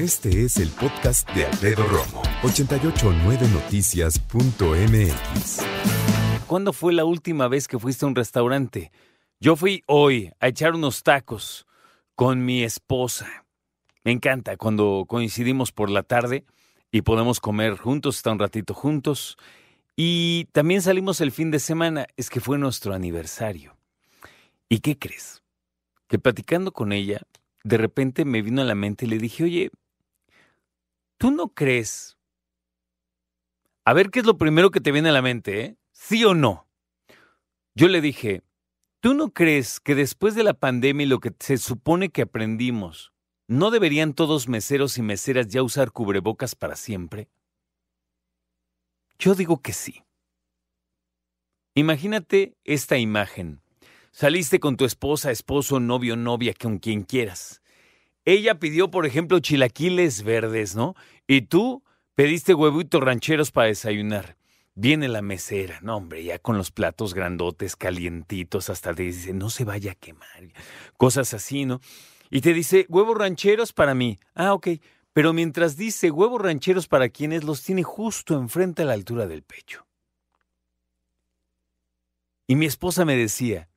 Este es el podcast de Alfredo Romo, 889noticias.mx. ¿Cuándo fue la última vez que fuiste a un restaurante? Yo fui hoy a echar unos tacos con mi esposa. Me encanta cuando coincidimos por la tarde y podemos comer juntos, estar un ratito juntos. Y también salimos el fin de semana, es que fue nuestro aniversario. ¿Y qué crees? Que platicando con ella, de repente me vino a la mente y le dije, oye, ¿tú no crees? A ver qué es lo primero que te viene a la mente, ¿eh? ¿Sí o no? Yo le dije, ¿tú no crees que después de la pandemia y lo que se supone que aprendimos, ¿no deberían todos meseros y meseras ya usar cubrebocas para siempre? Yo digo que sí. Imagínate esta imagen. Saliste con tu esposa, esposo, novio, novia, con quien quieras. Ella pidió, por ejemplo, chilaquiles verdes, ¿no? Y tú pediste huevitos rancheros para desayunar. Viene la mesera, no hombre, ya con los platos grandotes, calientitos, hasta te dice, no se vaya a quemar. Cosas así, ¿no? Y te dice, huevos rancheros para mí. Ah, ok. Pero mientras dice huevos rancheros para quienes los tiene justo enfrente a la altura del pecho. Y mi esposa me decía,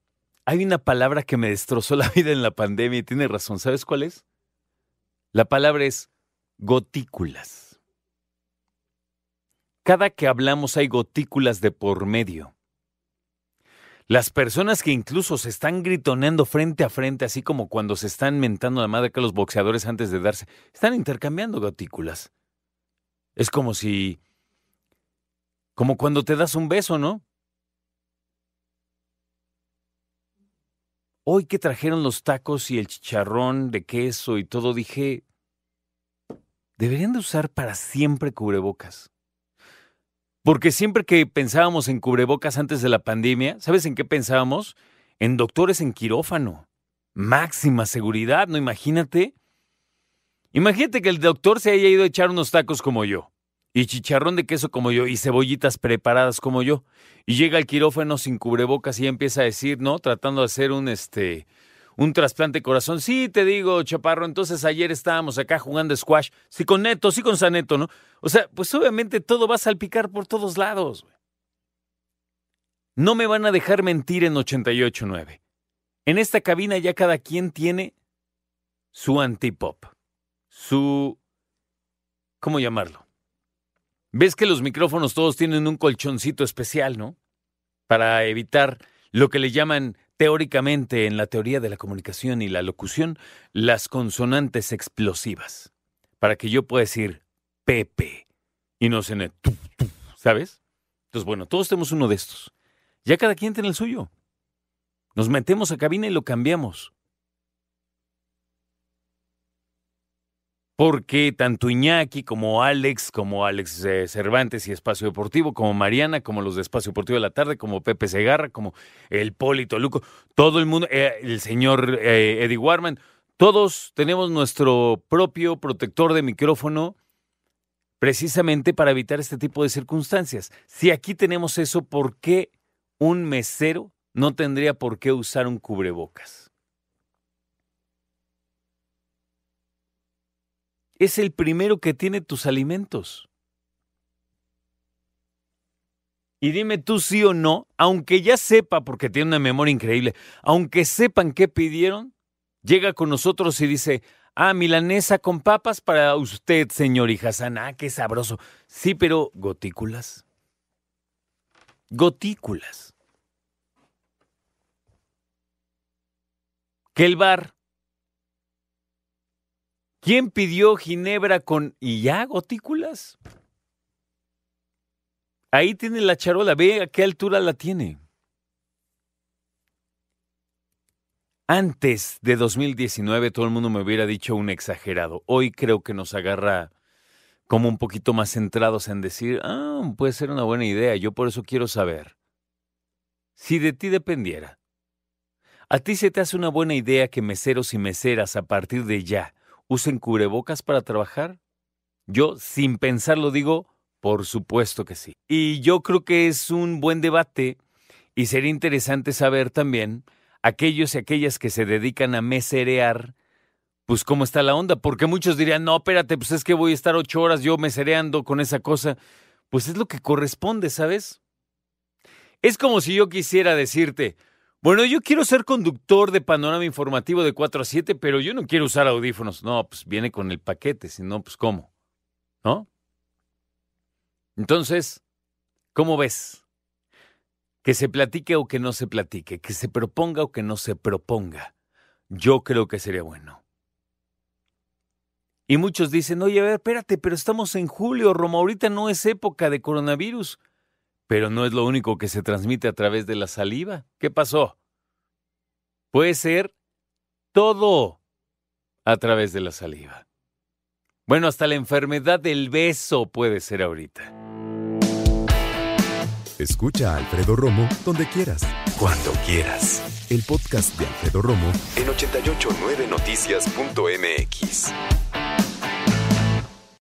hay una palabra que me destrozó la vida en la pandemia y tiene razón. ¿Sabes cuál es? La palabra es gotículas. Cada que hablamos hay gotículas de por medio. Las personas que incluso se están gritoneando frente a frente, así como cuando se están mentando la madre que los boxeadores antes de darse, están intercambiando gotículas. Es como si... como cuando te das un beso, ¿no? Hoy que trajeron los tacos y el chicharrón de queso y todo, dije, deberían de usar para siempre cubrebocas. Porque siempre que pensábamos en cubrebocas antes de la pandemia, ¿sabes en qué pensábamos? En doctores en quirófano. Máxima seguridad, ¿no? Imagínate. Imagínate que el doctor se haya ido a echar unos tacos como yo y chicharrón de queso como yo y cebollitas preparadas como yo. Y llega al quirófano sin cubrebocas y empieza a decir, ¿no? Tratando de hacer un este un trasplante de corazón. Sí, te digo, chaparro, entonces ayer estábamos acá jugando squash. Sí con Neto, sí con Saneto, ¿no? O sea, pues obviamente todo va a salpicar por todos lados. No me van a dejar mentir en 88.9. En esta cabina ya cada quien tiene su antipop, su... ¿Cómo llamarlo? Ves que los micrófonos todos tienen un colchoncito especial, ¿no? Para evitar lo que le llaman teóricamente en la teoría de la comunicación y la locución las consonantes explosivas. Para que yo pueda decir Pepe y no se tu, ¿sabes? Entonces, bueno, todos tenemos uno de estos. Ya cada quien tiene el suyo. Nos metemos a cabina y lo cambiamos. Porque tanto Iñaki como Alex, como Alex eh, Cervantes y Espacio Deportivo, como Mariana, como los de Espacio Deportivo de la Tarde, como Pepe Segarra, como el Polito Luco, todo el mundo, eh, el señor eh, Eddie Warman, todos tenemos nuestro propio protector de micrófono precisamente para evitar este tipo de circunstancias. Si aquí tenemos eso, ¿por qué un mesero no tendría por qué usar un cubrebocas? Es el primero que tiene tus alimentos. Y dime tú sí o no, aunque ya sepa, porque tiene una memoria increíble, aunque sepan qué pidieron, llega con nosotros y dice, ah, milanesa con papas para usted, señor Hassan. Ah, qué sabroso. Sí, pero gotículas. Gotículas. Que el bar ¿Quién pidió ginebra con y ya gotículas? Ahí tiene la charola, ve a qué altura la tiene. Antes de 2019 todo el mundo me hubiera dicho un exagerado. Hoy creo que nos agarra como un poquito más centrados en decir, ah, puede ser una buena idea. Yo por eso quiero saber. Si de ti dependiera, ¿a ti se te hace una buena idea que meseros y meseras a partir de ya usen cubrebocas para trabajar? Yo, sin pensarlo, digo, por supuesto que sí. Y yo creo que es un buen debate y sería interesante saber también aquellos y aquellas que se dedican a meserear, pues cómo está la onda, porque muchos dirían, no, espérate, pues es que voy a estar ocho horas yo mesereando con esa cosa. Pues es lo que corresponde, ¿sabes? Es como si yo quisiera decirte, bueno, yo quiero ser conductor de panorama informativo de 4 a 7, pero yo no quiero usar audífonos. No, pues viene con el paquete, si no, pues ¿cómo? ¿No? Entonces, ¿cómo ves? Que se platique o que no se platique, que se proponga o que no se proponga. Yo creo que sería bueno. Y muchos dicen, oye, a ver, espérate, pero estamos en julio, Roma, ahorita no es época de coronavirus. Pero no es lo único que se transmite a través de la saliva. ¿Qué pasó? Puede ser todo a través de la saliva. Bueno, hasta la enfermedad del beso puede ser ahorita. Escucha a Alfredo Romo donde quieras. Cuando quieras. El podcast de Alfredo Romo en 889noticias.mx.